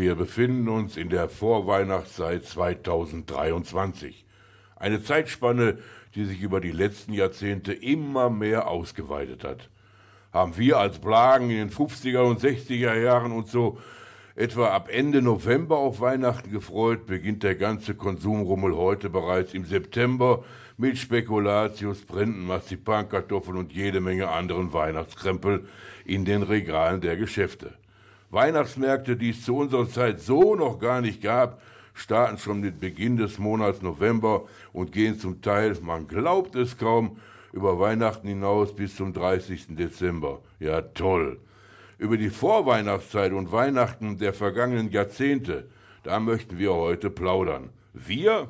Wir befinden uns in der Vorweihnachtszeit 2023. Eine Zeitspanne, die sich über die letzten Jahrzehnte immer mehr ausgeweitet hat. Haben wir als Blagen in den 50er und 60er Jahren uns so etwa ab Ende November auf Weihnachten gefreut, beginnt der ganze Konsumrummel heute bereits im September mit Spekulatius, Printen, Marzipankartoffeln und jede Menge anderen Weihnachtskrempel in den Regalen der Geschäfte. Weihnachtsmärkte, die es zu unserer Zeit so noch gar nicht gab, starten schon mit Beginn des Monats November und gehen zum Teil, man glaubt es kaum, über Weihnachten hinaus bis zum 30. Dezember. Ja, toll. Über die Vorweihnachtszeit und Weihnachten der vergangenen Jahrzehnte, da möchten wir heute plaudern. Wir,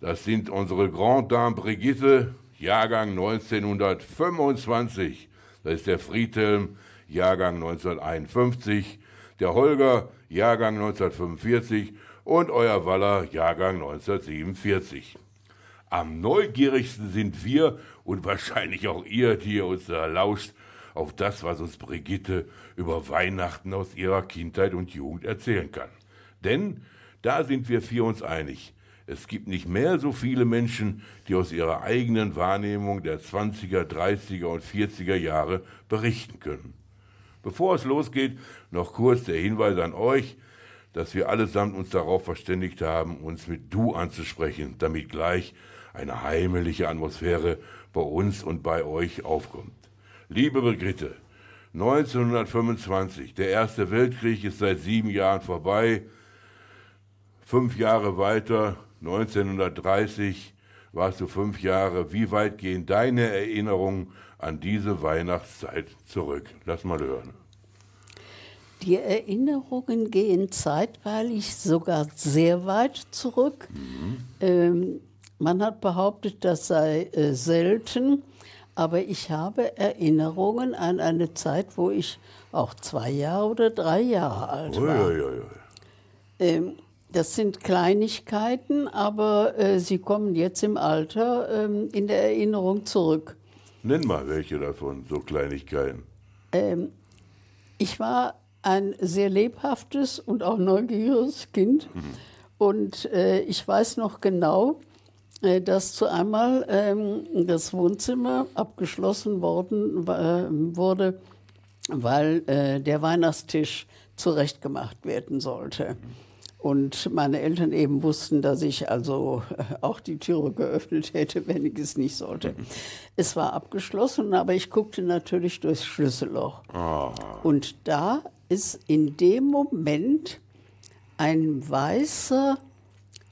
das sind unsere Grand Dame Brigitte, Jahrgang 1925. Das ist der Friedhelm, Jahrgang 1951. Der Holger, Jahrgang 1945. Und euer Waller, Jahrgang 1947. Am neugierigsten sind wir und wahrscheinlich auch ihr, die ihr uns da lauscht, auf das, was uns Brigitte über Weihnachten aus ihrer Kindheit und Jugend erzählen kann. Denn da sind wir vier uns einig. Es gibt nicht mehr so viele Menschen, die aus ihrer eigenen Wahrnehmung der 20er, 30er und 40er Jahre berichten können. Bevor es losgeht, noch kurz der Hinweis an euch, dass wir allesamt uns darauf verständigt haben, uns mit Du anzusprechen, damit gleich eine heimliche Atmosphäre bei uns und bei euch aufkommt. Liebe Brigitte, 1925, der Erste Weltkrieg ist seit sieben Jahren vorbei. Fünf Jahre weiter, 1930 warst du fünf Jahre. Wie weit gehen deine Erinnerungen an diese Weihnachtszeit zurück? Lass mal hören. Die Erinnerungen gehen zeitweilig sogar sehr weit zurück. Mhm. Ähm, man hat behauptet, das sei äh, selten, aber ich habe Erinnerungen an eine Zeit, wo ich auch zwei Jahre oder drei Jahre alt war. Ui, ui, ui. Ähm, das sind Kleinigkeiten, aber äh, sie kommen jetzt im Alter ähm, in der Erinnerung zurück. Nenn mal welche davon, so Kleinigkeiten. Ähm, ich war ein sehr lebhaftes und auch neugieriges Kind. Mhm. Und äh, ich weiß noch genau, äh, dass zu einmal ähm, das Wohnzimmer abgeschlossen worden äh, wurde, weil äh, der Weihnachtstisch zurechtgemacht werden sollte. Mhm. Und meine Eltern eben wussten, dass ich also äh, auch die Türe geöffnet hätte, wenn ich es nicht sollte. Es war abgeschlossen, aber ich guckte natürlich durchs Schlüsselloch. Oh. Und da ist in dem Moment ein weißer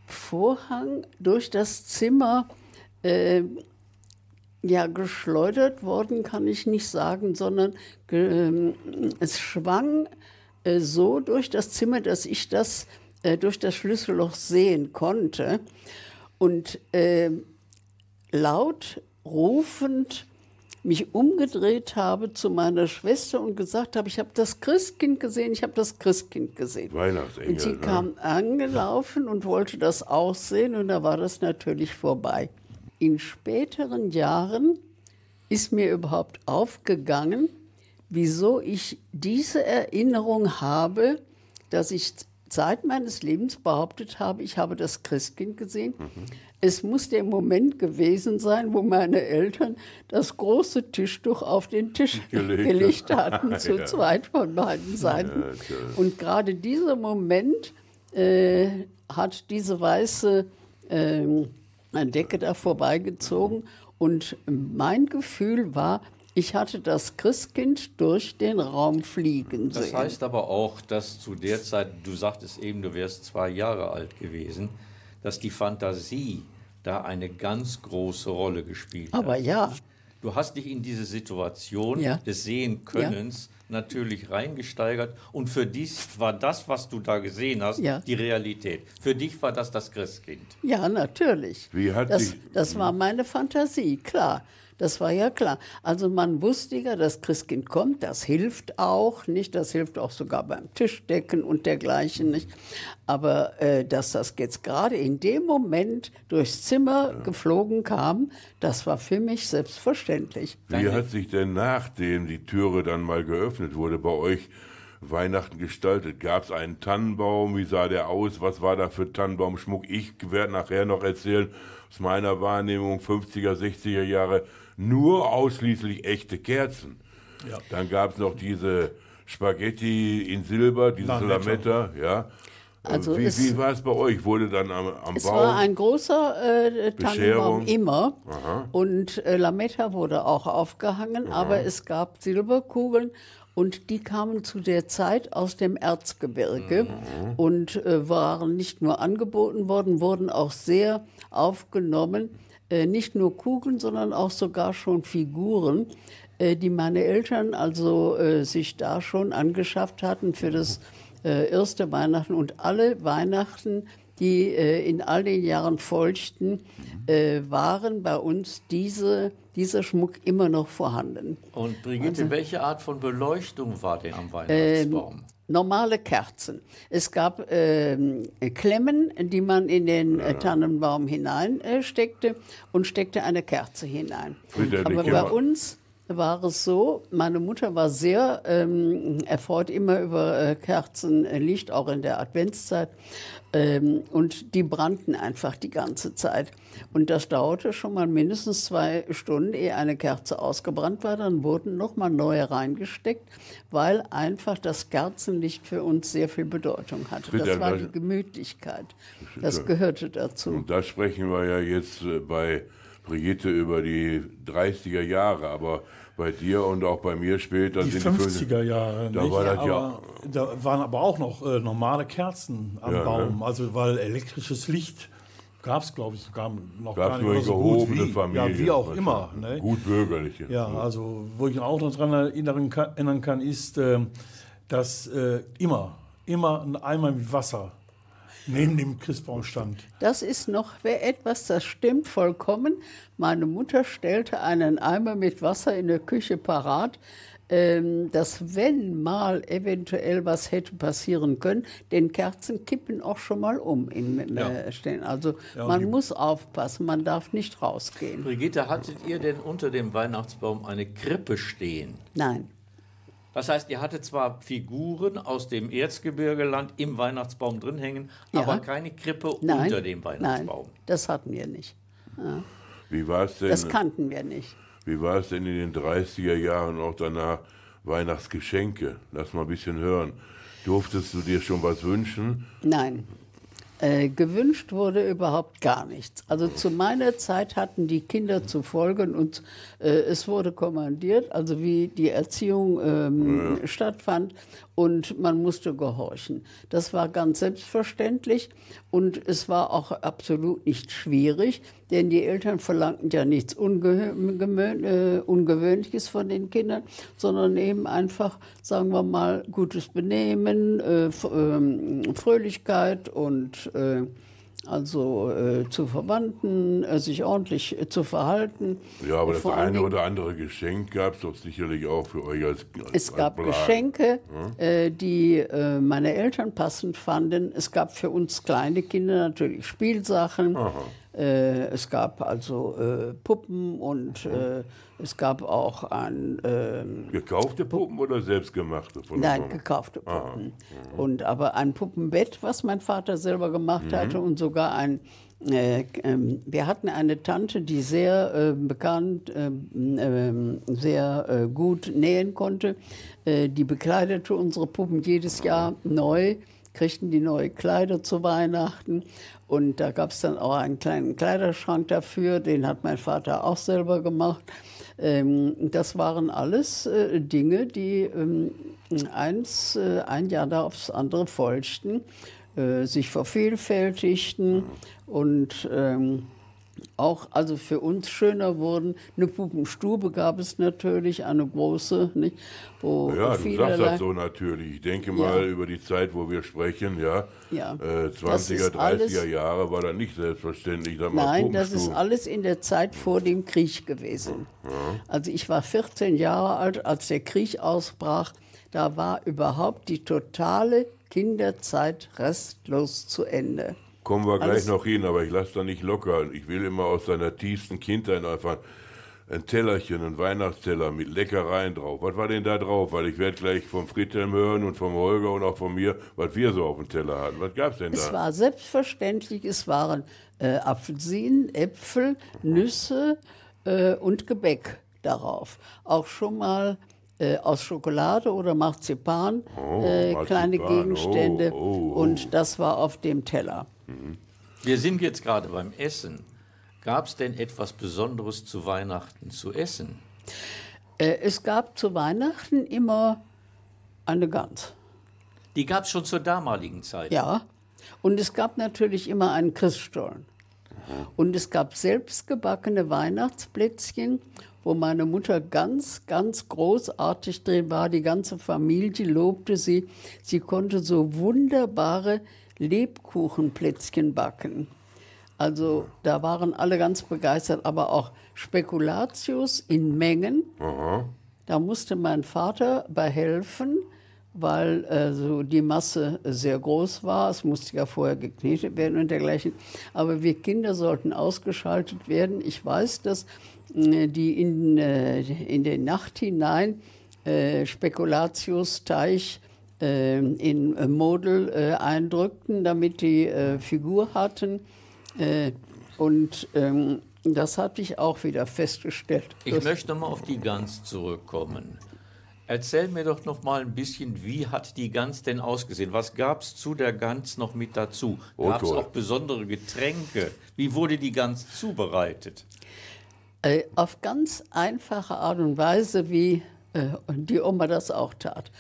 Vorhang durch das Zimmer äh, ja, geschleudert worden, kann ich nicht sagen, sondern äh, es schwang äh, so durch das Zimmer, dass ich das äh, durch das Schlüsselloch sehen konnte und äh, laut rufend mich umgedreht habe zu meiner Schwester und gesagt habe, ich habe das Christkind gesehen, ich habe das Christkind gesehen. Weihnachtsengel. Und sie ne? kam angelaufen und wollte das auch sehen und da war das natürlich vorbei. In späteren Jahren ist mir überhaupt aufgegangen, wieso ich diese Erinnerung habe, dass ich Zeit meines Lebens behauptet habe, ich habe das Christkind gesehen. Mhm. Es muss der Moment gewesen sein, wo meine Eltern das große Tischtuch auf den Tisch gelegt, gelegt hatten, zu ja. zweit von beiden Seiten. Ja, Und gerade dieser Moment äh, hat diese weiße äh, Decke da vorbeigezogen. Und mein Gefühl war, ich hatte das Christkind durch den Raum fliegen sehen. Das heißt aber auch, dass zu der Zeit, du sagtest eben, du wärst zwei Jahre alt gewesen, dass die Fantasie da eine ganz große Rolle gespielt aber hat. Aber ja. Du hast dich in diese Situation ja. des Sehenkönnens ja. natürlich reingesteigert und für dich war das, was du da gesehen hast, ja. die Realität. Für dich war das das Christkind. Ja, natürlich. Wie hat das, das war meine Fantasie, klar. Das war ja klar. Also man wusste ja, das Christkind kommt, das hilft auch, nicht? Das hilft auch sogar beim Tischdecken und dergleichen, nicht? Aber äh, dass das jetzt gerade in dem Moment durchs Zimmer ja. geflogen kam, das war für mich selbstverständlich. Wie hat sich denn nachdem die Türe dann mal geöffnet wurde bei euch Weihnachten gestaltet? Gab es einen Tannenbaum? Wie sah der aus? Was war da für Tannenbaumschmuck? Ich werde nachher noch erzählen, aus meiner Wahrnehmung 50er, 60er Jahre, nur ausschließlich echte Kerzen. Ja. Dann gab es noch diese Spaghetti in Silber, Lametta, Lametta ja. Also wie, wie war es bei euch? Wurde dann am, am es Baum? Es war ein großer äh, Tannenbaum immer. Aha. Und äh, Lametta wurde auch aufgehangen, Aha. aber es gab Silberkugeln und die kamen zu der Zeit aus dem Erzgebirge mhm. und äh, waren nicht nur angeboten worden, wurden auch sehr aufgenommen. Äh, nicht nur Kugeln, sondern auch sogar schon Figuren, äh, die meine Eltern also äh, sich da schon angeschafft hatten für das erste Weihnachten und alle Weihnachten, die in all den Jahren folgten, waren bei uns diese, dieser Schmuck immer noch vorhanden. Und Brigitte, also, welche Art von Beleuchtung war denn am Weihnachtsbaum? Normale Kerzen. Es gab äh, Klemmen, die man in den äh, Tannenbaum hineinsteckte äh, und steckte eine Kerze hinein. Aber bei uns war es so, meine Mutter war sehr ähm, erfreut immer über äh, Kerzenlicht, auch in der Adventszeit. Ähm, und die brannten einfach die ganze Zeit. Und das dauerte schon mal mindestens zwei Stunden, ehe eine Kerze ausgebrannt war. Dann wurden noch mal neue reingesteckt, weil einfach das Kerzenlicht für uns sehr viel Bedeutung hatte. Das war die Gemütlichkeit. Das gehörte dazu. Und da sprechen wir ja jetzt äh, bei Brigitte über die 30er Jahre, aber bei dir und auch bei mir später die 50er Jahre. Da, war das ja, da waren aber auch noch äh, normale Kerzen am ja, Baum, ne? also weil elektrisches Licht gab es, glaube ich, sogar noch Gab's gar nicht nur so gut wie, Familie, ja, wie auch immer. Ne? Gut bürgerliche. Ja, also wo ich auch noch daran erinnern kann, erinnern kann ist, äh, dass äh, immer, immer ein Eimer mit Wasser neben dem Christbaum stand. Das ist noch etwas, das stimmt vollkommen. Meine Mutter stellte einen Eimer mit Wasser in der Küche parat, ähm, dass wenn mal eventuell was hätte passieren können, den Kerzen kippen auch schon mal um im ja. Stehen. Also ja, man muss aufpassen, man darf nicht rausgehen. Brigitte, hattet ihr denn unter dem Weihnachtsbaum eine Krippe stehen? Nein. Das heißt, ihr hattet zwar Figuren aus dem Erzgebirgeland im Weihnachtsbaum drin hängen, ja. aber keine Krippe nein, unter dem Weihnachtsbaum. Nein, das hatten wir nicht. Ja. Wie war's denn? Das kannten wir nicht. Wie war es denn in den 30er Jahren auch danach Weihnachtsgeschenke? Lass mal ein bisschen hören. Durftest du dir schon was wünschen? Nein. Äh, gewünscht wurde überhaupt gar nichts. Also zu meiner Zeit hatten die Kinder zu folgen und äh, es wurde kommandiert, also wie die Erziehung ähm, ja. stattfand und man musste gehorchen. Das war ganz selbstverständlich und es war auch absolut nicht schwierig, denn die Eltern verlangten ja nichts äh, Ungewöhnliches von den Kindern, sondern eben einfach, sagen wir mal, gutes Benehmen, äh, ähm, Fröhlichkeit und äh, also äh, zu Verwandten, äh, sich ordentlich äh, zu verhalten. Ja, aber das eine oder andere Geschenk gab es doch sicherlich auch für euch als, als Es gab als Geschenke? Äh, die äh, meine Eltern passend fanden. Es gab für uns kleine Kinder natürlich Spielsachen. Aha. Äh, es gab also äh, Puppen und äh, es gab auch ein. Ähm, gekaufte Puppen oder selbstgemachte? Von nein, gekaufte Puppen. Mhm. Und aber ein Puppenbett, was mein Vater selber gemacht mhm. hatte und sogar ein. Äh, ähm, wir hatten eine Tante, die sehr äh, bekannt, ähm, ähm, sehr äh, gut nähen konnte. die bekleidete unsere Puppen jedes Jahr neu kriegten die neue Kleider zu Weihnachten. Und da gab es dann auch einen kleinen Kleiderschrank dafür, den hat mein Vater auch selber gemacht. Ähm, das waren alles äh, Dinge, die ähm, eins, äh, ein Jahr da aufs andere folgten, äh, sich vervielfältigten und ähm, auch also für uns schöner wurden. Eine Puppenstube gab es natürlich, eine große, nicht? Wo ja, du sagst das so natürlich. Ich denke mal, ja. über die Zeit, wo wir sprechen, ja, ja. Äh, 20er, 30er alles, Jahre war das nicht selbstverständlich. Da nein, das ist alles in der Zeit vor dem Krieg gewesen. Ja. Also ich war 14 Jahre alt, als der Krieg ausbrach. Da war überhaupt die totale Kinderzeit restlos zu Ende. Kommen wir gleich noch hin, aber ich lasse da nicht locker. Ich will immer aus seiner tiefsten Kindheit einfach. ein Tellerchen, ein Weihnachtsteller mit Leckereien drauf. Was war denn da drauf? Weil ich werde gleich vom Friedhelm hören und vom Holger und auch von mir, was wir so auf dem Teller hatten. Was gab es denn da? Es war selbstverständlich, es waren äh, Apfelsinen, Äpfel, Nüsse äh, und Gebäck darauf. Auch schon mal äh, aus Schokolade oder Marzipan, oh, äh, Marzipan. kleine Gegenstände. Oh, oh, oh, und das war auf dem Teller. Mhm. Wir sind jetzt gerade beim Essen. Gab es denn etwas Besonderes zu Weihnachten zu essen? Äh, es gab zu Weihnachten immer eine Gans. Die gab es schon zur damaligen Zeit? Ja. Und es gab natürlich immer einen Christstollen. Und es gab selbstgebackene Weihnachtsplätzchen, wo meine Mutter ganz, ganz großartig drin war. Die ganze Familie lobte sie. Sie konnte so wunderbare Lebkuchenplätzchen backen. Also da waren alle ganz begeistert, aber auch Spekulatius in Mengen. Aha. Da musste mein Vater bei helfen, weil also die Masse sehr groß war. Es musste ja vorher geknetet werden und dergleichen. Aber wir Kinder sollten ausgeschaltet werden. Ich weiß, dass äh, die in, äh, in die Nacht hinein äh, Spekulatius-Teich in Model eindrückten, damit die Figur hatten. Äh, und ähm, das hatte ich auch wieder festgestellt. Ich möchte mal auf die Gans zurückkommen. Erzähl mir doch noch mal ein bisschen, wie hat die Gans denn ausgesehen? Was gab es zu der Gans noch mit dazu? Gab es auch besondere Getränke? Wie wurde die Gans zubereitet? Äh, auf ganz einfache Art und Weise, wie äh, die Oma das auch tat.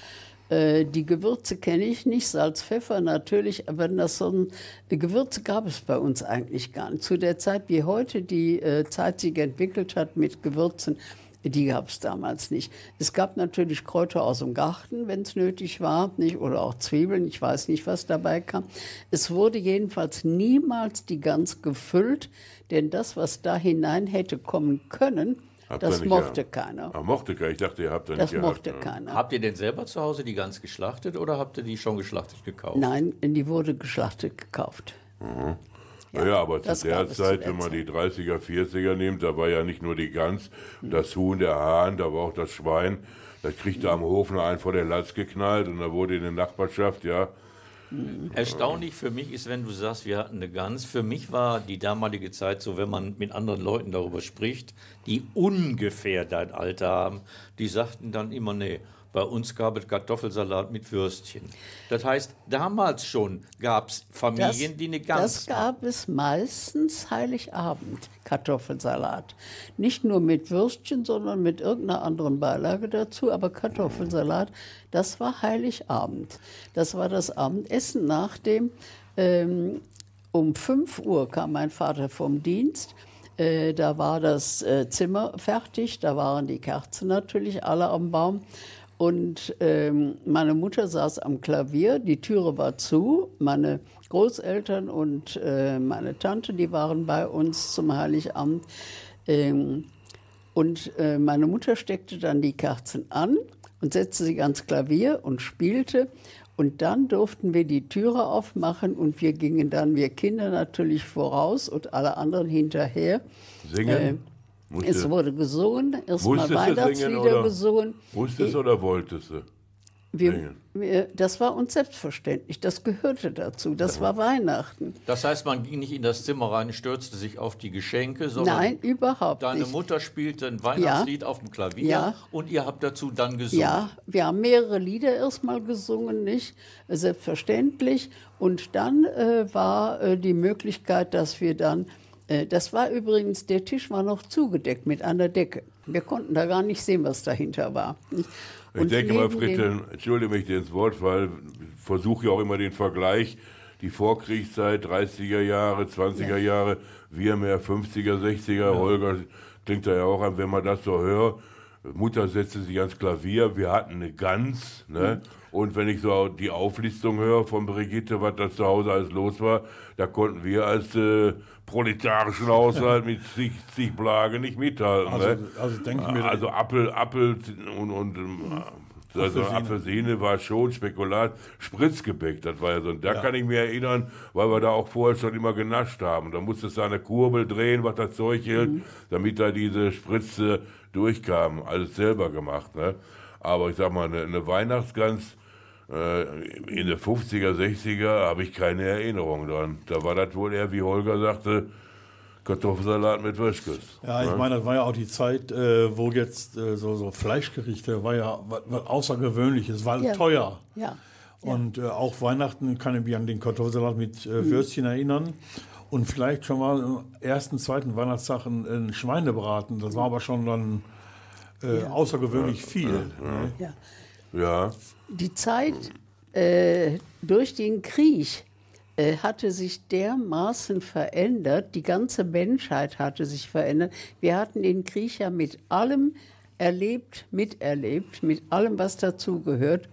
Äh, die Gewürze kenne ich nicht, Salz, Pfeffer natürlich, aber das so ein, Gewürze gab es bei uns eigentlich gar nicht. Zu der Zeit, wie heute die äh, Zeit sich entwickelt hat mit Gewürzen, die gab es damals nicht. Es gab natürlich Kräuter aus dem Garten, wenn es nötig war, nicht? oder auch Zwiebeln, ich weiß nicht, was dabei kam. Es wurde jedenfalls niemals die Gans gefüllt, denn das, was da hinein hätte kommen können, Habt das mochte gehabt? keiner. Ah, mochte keiner. Ich dachte, ihr habt da das nicht Das mochte gehabt, keiner. Habt ihr denn selber zu Hause die Gans geschlachtet oder habt ihr die schon geschlachtet gekauft? Nein, die wurde geschlachtet gekauft. Mhm. Ja, naja, aber zu der Zeit, wenn man die 30er, 40er nimmt, da war ja nicht nur die Gans, mhm. das Huhn, der Hahn, da war auch das Schwein. Das kriegte am Hof nur einen vor der Latz geknallt und da wurde in der Nachbarschaft, ja, Erstaunlich für mich ist, wenn du sagst, wir hatten eine Gans. Für mich war die damalige Zeit so, wenn man mit anderen Leuten darüber spricht, die ungefähr dein Alter haben, die sagten dann immer, nee, bei uns gab es Kartoffelsalat mit Würstchen. Das heißt, damals schon gab es Familien, das, die eine Gans Das gab es meistens Heiligabend, Kartoffelsalat. Nicht nur mit Würstchen, sondern mit irgendeiner anderen Beilage dazu. Aber Kartoffelsalat, das war Heiligabend. Das war das Abendessen nach dem. Ähm, um 5 Uhr kam mein Vater vom Dienst. Äh, da war das äh, Zimmer fertig, da waren die Kerzen natürlich alle am Baum. Und ähm, meine Mutter saß am Klavier, die Türe war zu. Meine Großeltern und äh, meine Tante, die waren bei uns zum Heiligabend. Ähm, und äh, meine Mutter steckte dann die Kerzen an und setzte sich ans Klavier und spielte. Und dann durften wir die Türe aufmachen und wir gingen dann, wir Kinder natürlich voraus und alle anderen hinterher. Singen? Äh, musste, es wurde gesungen, erstmal Weihnachtslieder oder, gesungen. Musstest du oder wolltest du? Wir, wir, das war uns selbstverständlich, das gehörte dazu, das war Weihnachten. Das heißt, man ging nicht in das Zimmer rein, stürzte sich auf die Geschenke, sondern Nein, überhaupt deine nicht. Mutter spielte ein Weihnachtslied ja. auf dem Klavier ja. und ihr habt dazu dann gesungen. Ja, wir haben mehrere Lieder erstmal gesungen, nicht? Selbstverständlich. Und dann äh, war äh, die Möglichkeit, dass wir dann äh, das war übrigens, der Tisch war noch zugedeckt mit einer Decke. Wir konnten da gar nicht sehen, was dahinter war. Und ich denke mal, Friedhelm, entschuldige mich ins Wort, weil ich versuche ja auch immer den Vergleich, die Vorkriegszeit, 30er Jahre, 20er ja. Jahre, wir mehr 50er, 60er, ja. Holger klingt da ja auch an, wenn man das so hört. Mutter setzte sich ans Klavier, wir hatten eine Gans, ne? Und wenn ich so die Auflistung höre von Brigitte, was da zu Hause alles los war, da konnten wir als äh, proletarischen Haushalt mit zig, zig Plage nicht mithalten. Also, ne? also, denke mir, also Appel, Appel und, und ähm, Also Apfelsine war schon Spekulat, Spritzgebäck, das war ja so. Und da kann ich mich erinnern, weil wir da auch vorher schon immer genascht haben. Da musstest du eine Kurbel drehen, was das Zeug hält, Mhm. damit da diese Spritze durchkam. Alles selber gemacht, ne? Aber ich sag mal, eine, eine Weihnachtsgans äh, in den 50er, 60er habe ich keine Erinnerung dran. Da war das wohl eher, wie Holger sagte, Kartoffelsalat mit Würschkes. Ja, ich meine, das war ja auch die Zeit, äh, wo jetzt äh, so, so Fleischgerichte war ja was, was Außergewöhnliches, war Ja. teuer. Ja. Und äh, auch Weihnachten kann ich mich an den Kartoffelsalat mit äh, Würstchen erinnern. Und vielleicht schon mal am ersten, zweiten Weihnachtstag ein, ein Schweinebraten. Das war aber schon dann äh, außergewöhnlich viel. ne? ja. Ja, Die Zeit äh, durch den Krieg äh, hatte sich dermaßen verändert, die ganze Menschheit hatte sich verändert. Wir hatten den Krieg ja mit allem erlebt, miterlebt, mit allem, was dazugehört.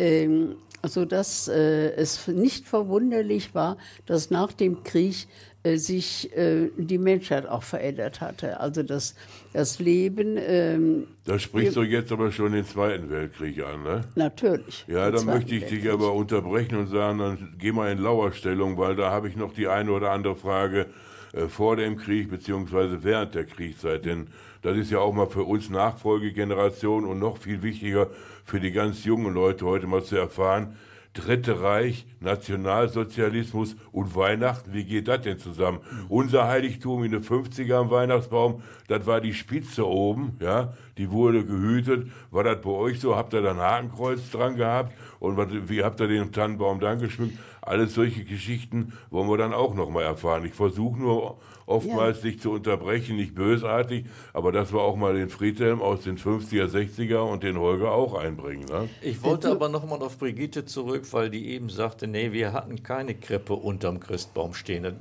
Ähm, sodass äh, es nicht verwunderlich war, dass nach dem Krieg äh, sich äh, die Menschheit auch verändert hatte. Also das, das Leben, ähm, da sprichst du jetzt aber schon den Zweiten Weltkrieg an, ne? natürlich. Ja, dann möchte ich dich Weltkrieg. aber unterbrechen und sagen, dann geh mal in Lauerstellung, weil da habe ich noch die eine oder andere Frage äh, vor dem Krieg beziehungsweise während der Kriegszeit. Denn das ist ja auch mal für uns Nachfolgegeneration und noch viel wichtiger für die ganz jungen Leute heute mal zu erfahren, Dritte Reich, Nationalsozialismus und Weihnachten, wie geht das denn zusammen? Unser Heiligtum in den 50er am Weihnachtsbaum, das war die Spitze oben, ja, die wurde gehütet. War das bei euch so? Habt ihr da ein Hakenkreuz dran gehabt? Und was, wie habt ihr den Tannenbaum dann geschmückt? Alles solche Geschichten wollen wir dann auch noch mal erfahren. Ich versuche nur oftmals dich zu unterbrechen, nicht bösartig, aber dass wir auch mal den Friedhelm aus den 50er, 60er und den Holger auch einbringen. Ne? Ich wollte aber nochmal auf Brigitte zurück, weil die eben sagte, nee, wir hatten keine Krippe unterm Christbaum stehen. Das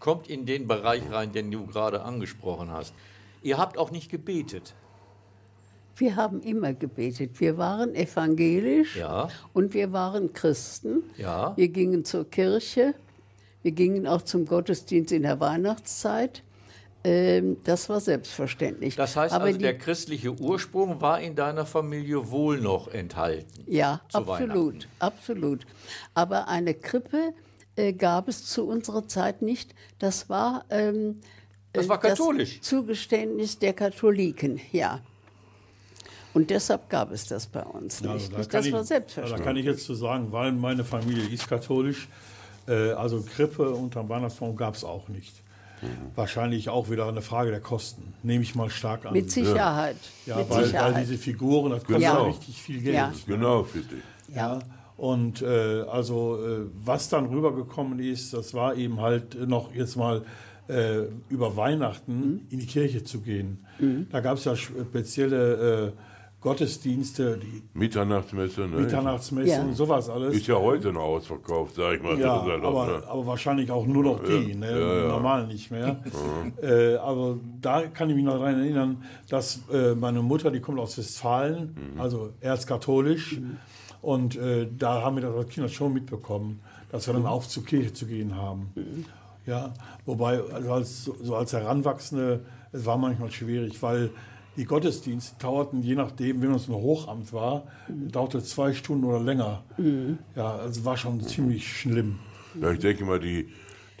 kommt in den Bereich rein, den du gerade angesprochen hast. Ihr habt auch nicht gebetet. Wir haben immer gebetet. Wir waren evangelisch Ja. und wir waren Christen. Ja. Wir gingen zur Kirche. Wir gingen auch zum Gottesdienst in der Weihnachtszeit. Ähm, das war selbstverständlich. Das heißt Aber also, der christliche Ursprung war in deiner Familie wohl noch enthalten. Ja, absolut, absolut. Aber eine Krippe äh, gab es zu unserer Zeit nicht. Das war, ähm, Das war äh, katholisch. Zugeständnis der Katholiken, ja. Und deshalb gab es das bei uns Ja, nicht. da das ich- war Da selbstverständlich. kann ich jetzt zu sagen, weil meine Familie ist katholisch, äh, also Krippe unterm Weihnachtsbaum gab es auch nicht. Wahrscheinlich auch wieder eine Frage der Kosten, nehme ich mal stark an. Mit Sicherheit. ja, mit weil, Sicherheit. weil diese Figuren, das kostet Genau. richtig viel Geld. Ja. Genau, für dich. Ja. Und äh, also äh, was dann rübergekommen ist, das war eben halt noch jetzt mal äh, über Weihnachten in die Kirche zu gehen. Da gab es ja spezielle äh, Gottesdienste, die Mitternachtsmesse, ne? Mitternachtsmesse Ja. und sowas alles. Ist ja heute noch ausverkauft, sag ich mal. Ja, halt auch, aber, ne? aber wahrscheinlich auch nur noch die, ne? ja, ja. normal nicht mehr. äh, aber da kann ich mich noch daran erinnern, dass äh, meine Mutter, die kommt aus Westfalen, Mhm. also erzkatholisch. Und äh, da haben wir das als Kinder schon mitbekommen, dass wir dann auch zur Kirche zu gehen haben. Ja, wobei also als, so als Heranwachsende, es war manchmal schwierig, weil die Gottesdienste dauerten, je nachdem, wenn es ein Hochamt war, dauerte zwei Stunden oder länger. Ja, also war schon ziemlich schlimm. Ja, ich denke mal, die,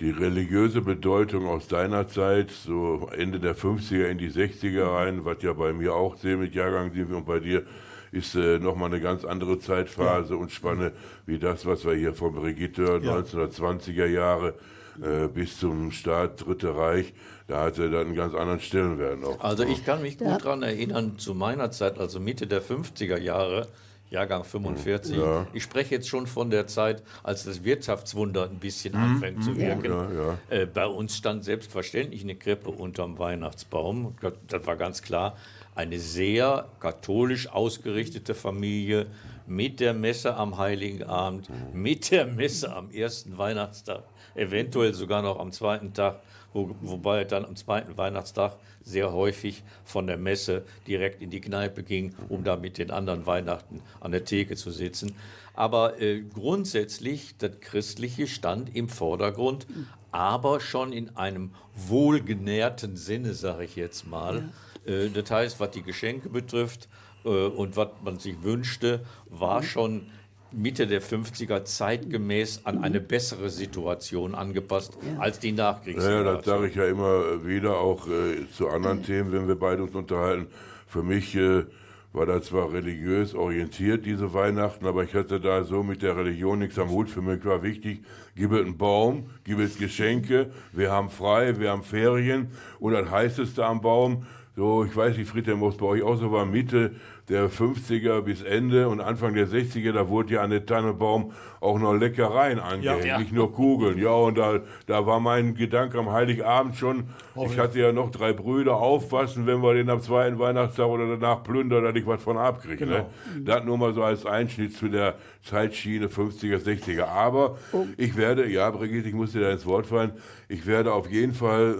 die religiöse Bedeutung aus deiner Zeit, so Ende der 50er in die 60er rein, was ja bei mir auch sehr mit Jahrgang sind und bei dir, ist äh, nochmal eine ganz andere Zeitphase und Spanne wie das, was wir hier von Brigitte hören, Ja. 1920er Jahre äh, bis zum Start Dritte Reich, da hatte das einen ganz anderen Stellenwert noch. Also ich kann mich gut daran erinnern, zu meiner Zeit, also Mitte der 50er Jahre, Jahrgang 45. Ja. Ich spreche jetzt schon von der Zeit, als das Wirtschaftswunder ein bisschen anfängt zu wirken. Ja, ja. Äh, bei uns stand selbstverständlich eine Krippe unterm Weihnachtsbaum. Das- Das war ganz klar. Eine sehr katholisch ausgerichtete Familie mit der Messe am Heiligen Abend, mit der Messe am ersten Weihnachtstag, eventuell sogar noch am zweiten Tag, wo, wobei dann am zweiten Weihnachtstag sehr häufig von der Messe direkt in die Kneipe ging, um da mit den anderen Weihnachten an der Theke zu sitzen. Aber äh, grundsätzlich, das Christliche stand im Vordergrund, aber schon in einem wohlgenährten Sinne, sage ich jetzt mal. Äh, das heißt, was die Geschenke betrifft, äh, und was man sich wünschte, war schon Mitte der 50er zeitgemäß an eine bessere Situation angepasst als die Ja, Nachkriegszeit. das sage ich ja immer wieder, auch äh, zu anderen Themen, wenn wir beide uns unterhalten. Für mich äh, war das zwar religiös orientiert, diese Weihnachten, aber ich hatte da so mit der Religion nichts am Hut. Für mich war wichtig, gib es einen Baum, gib es Geschenke, wir haben frei, wir haben Ferien und das heißeste am Baum, so, ich weiß nicht, Friedhelm, ob es bei euch auch so war, Mitte der 50er bis Ende und Anfang der 60er, da wurde ja an den Tannenbaum auch noch Leckereien angehängt, Ja. nicht nur Kugeln. Ja, und da, da war mein Gedanke am Heiligabend schon, ich hatte ja noch drei Brüder, aufpassen, wenn wir den am zweiten Weihnachtstag oder danach plündern, dass ich was von abkriege. Ne? Das nur mal so als Einschnitt zu der Zeitschiene 50er, 60er. Aber ich werde, ja, Brigitte, ich muss dir da ins Wort fallen, ich werde auf jeden Fall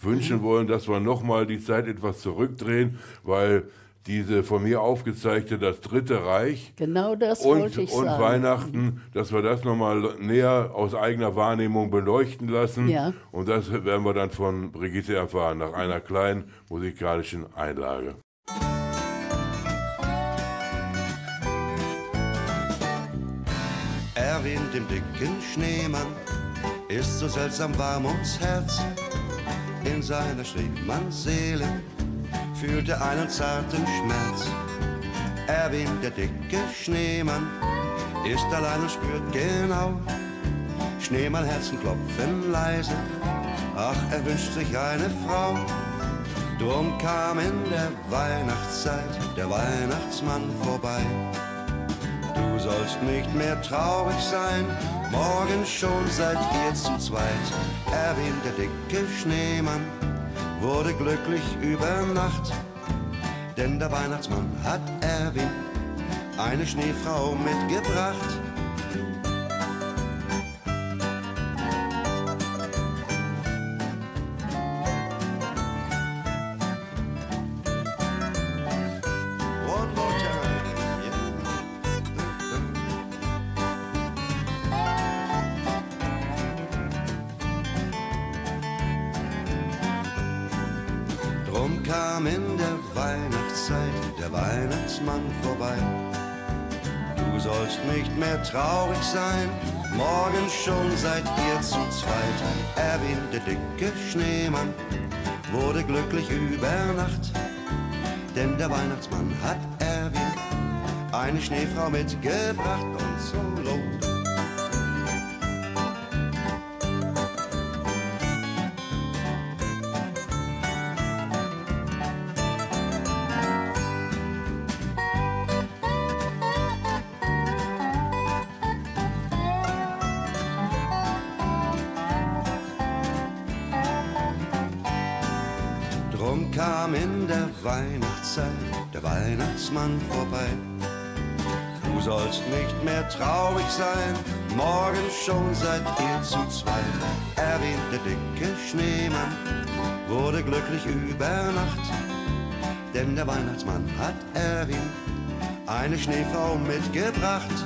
wünschen wollen, dass wir nochmal die Zeit etwas zurückdrehen, weil diese von mir aufgezeigte, das Dritte Reich, Genau das und, wollte ich und sagen. Weihnachten, dass wir das nochmal näher aus eigener Wahrnehmung beleuchten lassen. Ja. Und das werden wir dann von Brigitte erfahren, nach einer kleinen musikalischen Einlage. Erwin, dem dicken Schneemann, ist so seltsam warm ums Herz. In seiner Schneemannsseele fühlt er einen zarten Schmerz. Erwin, der dicke Schneemann, ist allein und spürt genau. Schneemannherzen klopfen leise, ach, er wünscht sich eine Frau. Drum kam in der Weihnachtszeit der Weihnachtsmann vorbei. Du sollst nicht mehr traurig sein, morgen schon seid ihr zu zweit. Erwin, der dicke Schneemann, wurde glücklich über Nacht. Denn der Weihnachtsmann hat Erwin eine Schneefrau mitgebracht. Schon seid ihr zu zweit. Erwin, der dicke Schneemann, wurde glücklich über Nacht. Denn der Weihnachtsmann hat Erwin eine Schneefrau mitgebracht und so lohnt. Kam in der Weihnachtszeit der Weihnachtsmann vorbei. Du sollst nicht mehr traurig sein, morgen schon seid ihr zu zweit. Erwin, der dicke Schneemann, wurde glücklich über Nacht. Denn der Weihnachtsmann hat Erwin eine Schneefrau mitgebracht.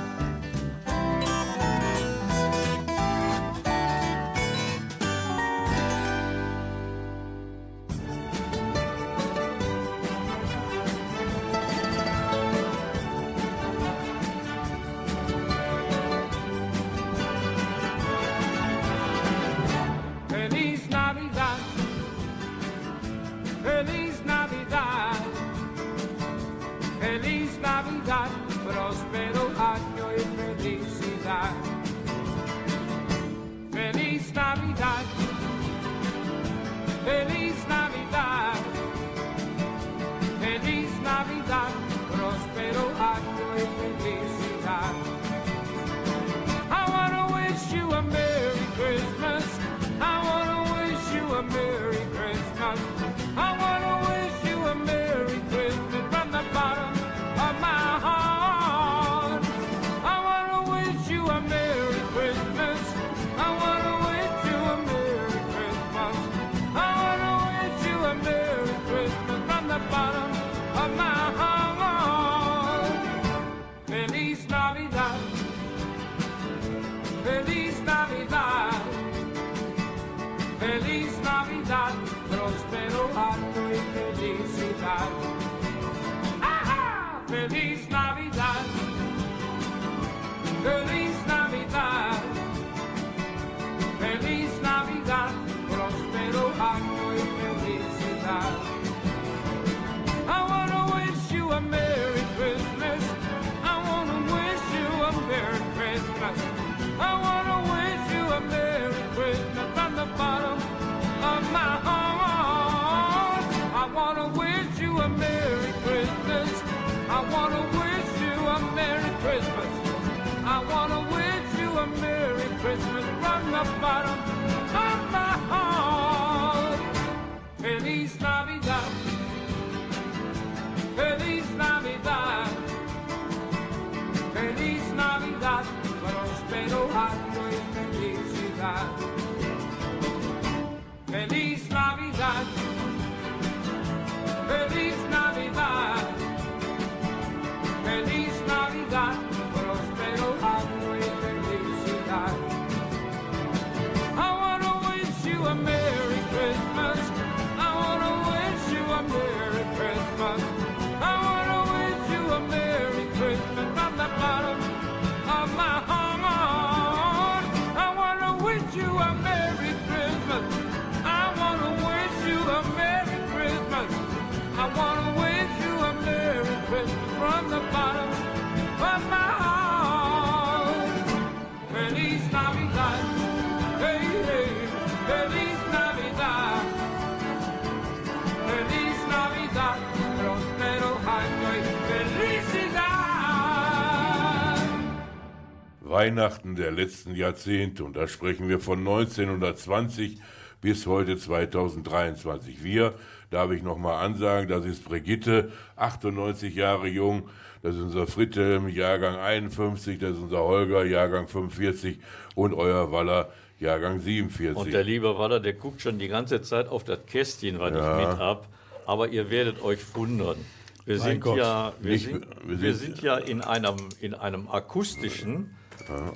Weihnachten der letzten Jahrzehnte und da sprechen wir von 1920 bis heute 2023. Wir, darf ich nochmal ansagen, das ist Brigitte, 98 Jahre jung, das ist unser Fritte, Jahrgang 51, das ist unser Holger, Jahrgang 45 und euer Waller, Jahrgang 47. Und der liebe Waller, der guckt schon die ganze Zeit auf das Kästchen, was Ja. ich mit hab. Aber ihr werdet euch wundern. Wir sind ja, wir sind, wir wir sind- sind ja in einem, in einem akustischen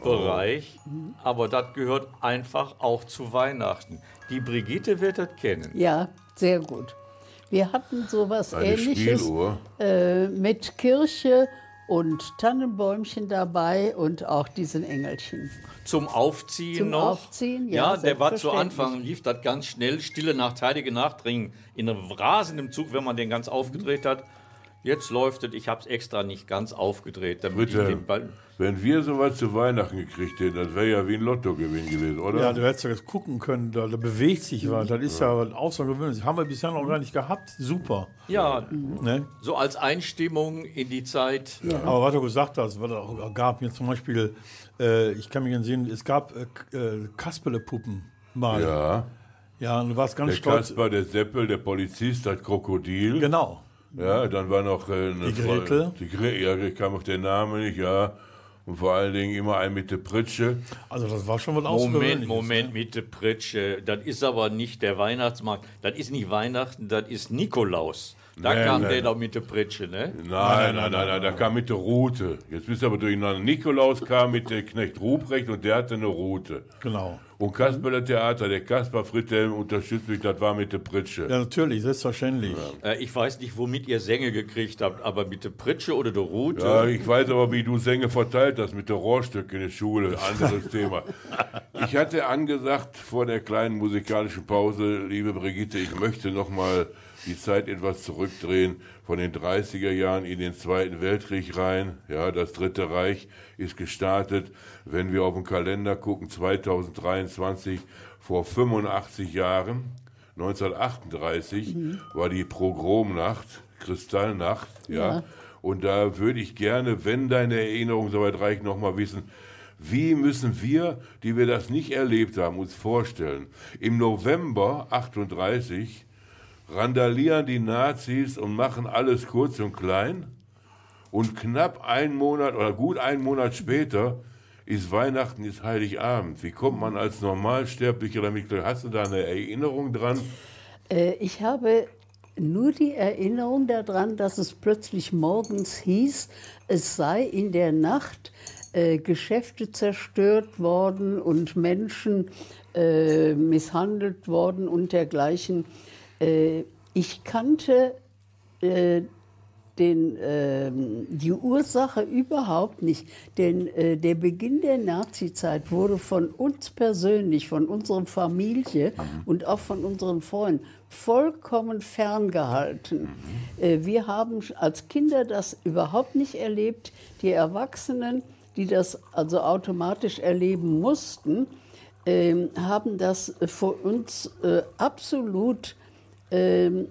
Bereich, aber das gehört einfach auch zu Weihnachten. Die Brigitte wird das kennen. Ja, sehr gut. Wir hatten sowas Eine ähnliches äh, mit Kirche und Tannenbäumchen dabei und auch diesen Engelchen. Zum Aufziehen Zum noch. Aufziehen, ja, ja. der war zu. Anfang, lief das ganz schnell, stille Nacht, heilige Nacht, in einem rasenden Zug, wenn man den ganz aufgedreht hat. Jetzt läuft es, ich habe es extra nicht ganz aufgedreht, damit ich Bitte, den Ball. wenn wir sowas zu Weihnachten gekriegt hätten, das wäre ja wie ein Lottogewinn gewesen, oder? Ja, du hättest ja jetzt gucken können, da, da bewegt sich was. Das ist ja außergewöhnlich. Haben wir bisher noch gar nicht gehabt. Super. Ja, Ne? so als Einstimmung in die Zeit. Aber was du gesagt hast, was es auch gab mir zum Beispiel, äh, ich kann mich entsinnen, es gab äh, äh, Kasperle-Puppen mal. Ja. ja. und du warst ganz Der stolz. Kasper, der Seppel, der Polizist, das Krokodil. Genau. Ja, dann war noch äh, eine Die Gretel. Frau- Die Gre ja, ich kam auf den Namen nicht, ja. Und vor allen Dingen immer ein mit der Pritsche. Also das war schon was Moment. Moment, mit der Pritsche. Das ist aber nicht der Weihnachtsmarkt. Das ist nicht Weihnachten, das ist Nikolaus. Da Nee, kam nee. der doch mit der Pritsche, ne? Nein, nein, nein, nein, da kam mit der Rute. Jetzt bist du aber durcheinander. Nikolaus kam mit der Knecht Ruprecht und der hatte eine Rute. Genau. Und Kasperle Theater, der Kaspar Friedhelm unterstützt mich, das war mit der Pritsche. Ja, natürlich, selbstverständlich. Äh, ich weiß nicht, womit ihr Sänge gekriegt habt, aber mit der Pritsche oder der Rute? Ja, ich weiß aber, wie du Sänge verteilt hast mit der Rohrstücke in der Schule. Anderes Thema. Ich hatte angesagt vor der kleinen musikalischen Pause, liebe Brigitte, ich möchte noch mal die Zeit etwas zurückdrehen von den 30er Jahren in den Zweiten Weltkrieg rein. Ja, das Dritte Reich ist gestartet. Wenn wir auf den Kalender gucken, 2023, vor 85 Jahren, 1938, war die Progromnacht, Kristallnacht, ja. Ja. Und da würde ich gerne, wenn deine Erinnerung soweit reicht, noch mal wissen, wie müssen wir, die wir das nicht erlebt haben, uns vorstellen? Im November 38 randalieren die Nazis und machen alles kurz und klein. Und knapp einen Monat oder gut einen Monat später ist Weihnachten, ist Heiligabend. Wie kommt man als Normalsterblicher damit? klar? Hast du da eine Erinnerung dran? Äh, ich habe nur die Erinnerung daran, dass es plötzlich morgens hieß, es sei in der Nacht äh, Geschäfte zerstört worden und Menschen äh, misshandelt worden und dergleichen. Äh, ich kannte äh, den, ähm, die Ursache überhaupt nicht. Denn äh, der Beginn der Nazizeit wurde von uns persönlich, von unserer Familie und auch von unseren Freunden vollkommen ferngehalten. Äh, wir haben als Kinder das überhaupt nicht erlebt. Die Erwachsenen, die das also automatisch erleben mussten, ähm, haben das vor uns äh, absolut ähm,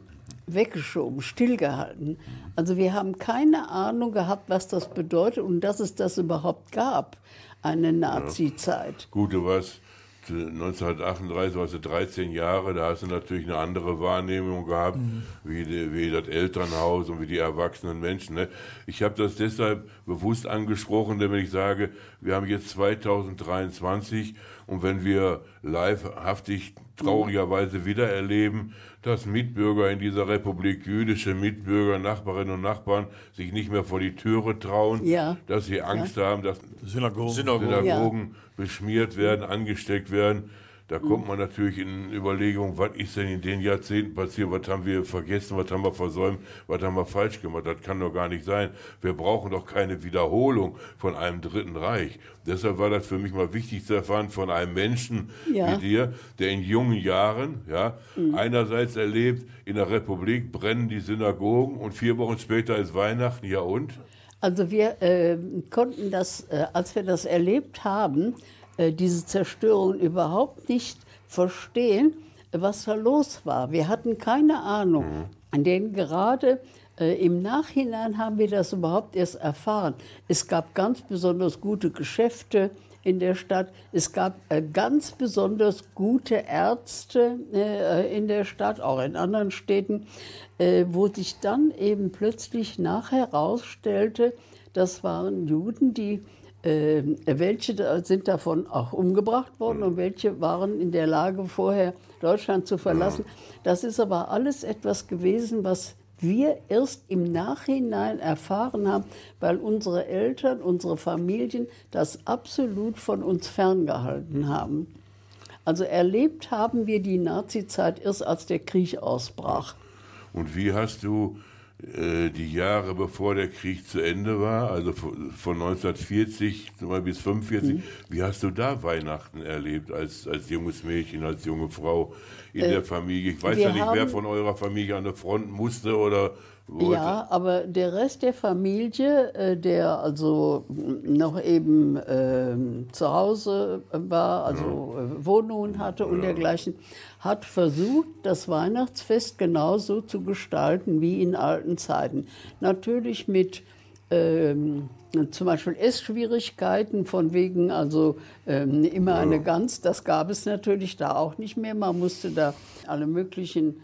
weggeschoben, stillgehalten. Also wir haben keine Ahnung gehabt, was das bedeutet und dass es das überhaupt gab. eine Nazi-Zeit. Gut, du warst äh, 1938, warst du 13 Jahre, da hast du natürlich eine andere Wahrnehmung gehabt, wie, die, wie das Elternhaus und wie die erwachsenen Menschen. Ne? Ich habe das deshalb bewusst angesprochen, denn wenn ich sage, wir haben jetzt 2023 und wenn wir livehaftig traurigerweise wieder erleben, dass Mitbürger in dieser Republik, jüdische Mitbürger, Nachbarinnen und Nachbarn, sich nicht mehr vor die Türe trauen, Ja. dass sie Angst haben, dass Synagogen. Synagogen. Synagogen beschmiert werden, angesteckt werden. Da kommt man natürlich in Überlegung, was ist denn in den Jahrzehnten passiert, was haben wir vergessen, was haben wir versäumt, was haben wir falsch gemacht. Das kann doch gar nicht sein. Wir brauchen doch keine Wiederholung von einem Dritten Reich. Deshalb war das für mich mal wichtig zu erfahren von einem Menschen Ja. wie dir, der in jungen Jahren ja, einerseits erlebt, in der Republik brennen die Synagogen und vier Wochen später ist Weihnachten, ja und? Also wir äh, konnten das, äh, als wir das erlebt haben, diese Zerstörung überhaupt nicht verstehen, was da los war. Wir hatten keine Ahnung. Denn gerade äh, im Nachhinein haben wir das überhaupt erst erfahren. Es gab ganz besonders gute Geschäfte in der Stadt. Es gab äh, ganz besonders gute Ärzte äh, in der Stadt, auch in anderen Städten, äh, wo sich dann eben plötzlich nachher herausstellte, das waren Juden, die äh, welche da- sind davon auch umgebracht worden und welche waren in der Lage, vorher Deutschland zu verlassen. Das ist aber alles etwas gewesen, was wir erst im Nachhinein erfahren haben, weil unsere Eltern, unsere Familien das absolut von uns ferngehalten haben. Also erlebt haben wir die Nazizeit erst, als der Krieg ausbrach. Und wie hast du die Jahre bevor der Krieg zu Ende war, also von von 1940 mal bis 45, wie hast du da Weihnachten erlebt als, als junges Mädchen, als junge Frau in der Familie? Ich weiß ja nicht, wer von eurer Familie an der Front musste oder wollte. Ja, aber der Rest der Familie, äh, der also noch eben ähm, zu Hause war, also äh, Wohnungen hatte und dergleichen, hat versucht, das Weihnachtsfest genauso zu gestalten wie in alten Zeiten. Natürlich mit ähm, zum Beispiel Essschwierigkeiten von wegen, also ähm, immer eine Gans, das gab es natürlich da auch nicht mehr. Man musste da alle möglichen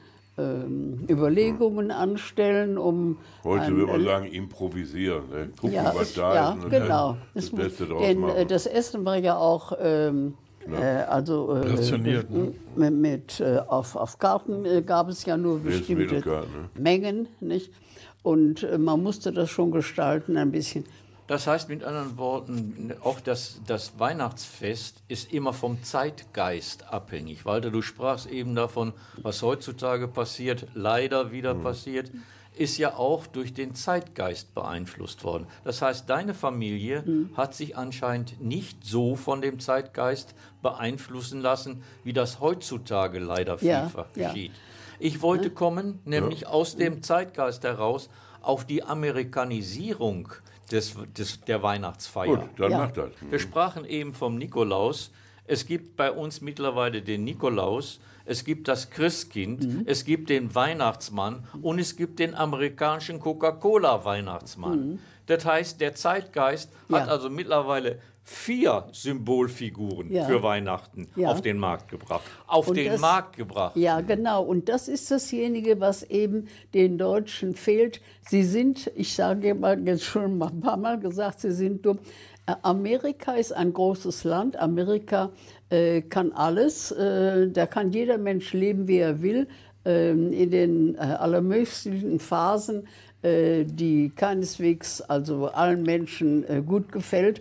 Überlegungen anstellen, um Heute ein- würde man sagen, improvisieren. Ne? Gucken, ja, was da ja, ist und genau. das muss- Beste draus denn machen. äh, das Essen war ja auch ähm, äh, also äh, Rationiert, ne? mit, mit äh, auf, auf Karten äh, gab es ja nur bestimmte ne? Mengen, nicht? Und äh, man musste das schon gestalten ein bisschen. Das heißt mit anderen Worten, auch das, das Weihnachtsfest ist immer vom Zeitgeist abhängig. Walter, du sprachst eben davon, was heutzutage passiert, leider wieder passiert, ist ja auch durch den Zeitgeist beeinflusst worden. Das heißt, deine Familie hat sich anscheinend nicht so von dem Zeitgeist beeinflussen lassen, wie das heutzutage leider Ja, vielfach ja. geschieht. Ich wollte kommen, nämlich aus dem Zeitgeist heraus, auf die Amerikanisierung des, des, der Weihnachtsfeier. Gut, dann Ja. macht das. Wir sprachen eben vom Nikolaus. Es gibt bei uns mittlerweile den Nikolaus, es gibt das Christkind, Mhm. es gibt den Weihnachtsmann und es gibt den amerikanischen Coca-Cola-Weihnachtsmann. Das heißt, der Zeitgeist hat Mhm. Ja. also mittlerweile vier Symbolfiguren Ja. für Weihnachten Ja. auf den Markt gebracht. Auf Und den das- Markt gebracht. Ja, genau. Und das ist dasjenige, was eben den Deutschen fehlt. Sie sind, ich sage mal jetzt schon ein paar Mal gesagt, sie sind dumm. Äh, Amerika ist ein großes Land. Amerika äh, kann alles. Äh, da kann jeder Mensch leben, wie er will. ähm, in den äh, allermöglichen Phasen, äh, die keineswegs also allen Menschen äh, gut gefällt.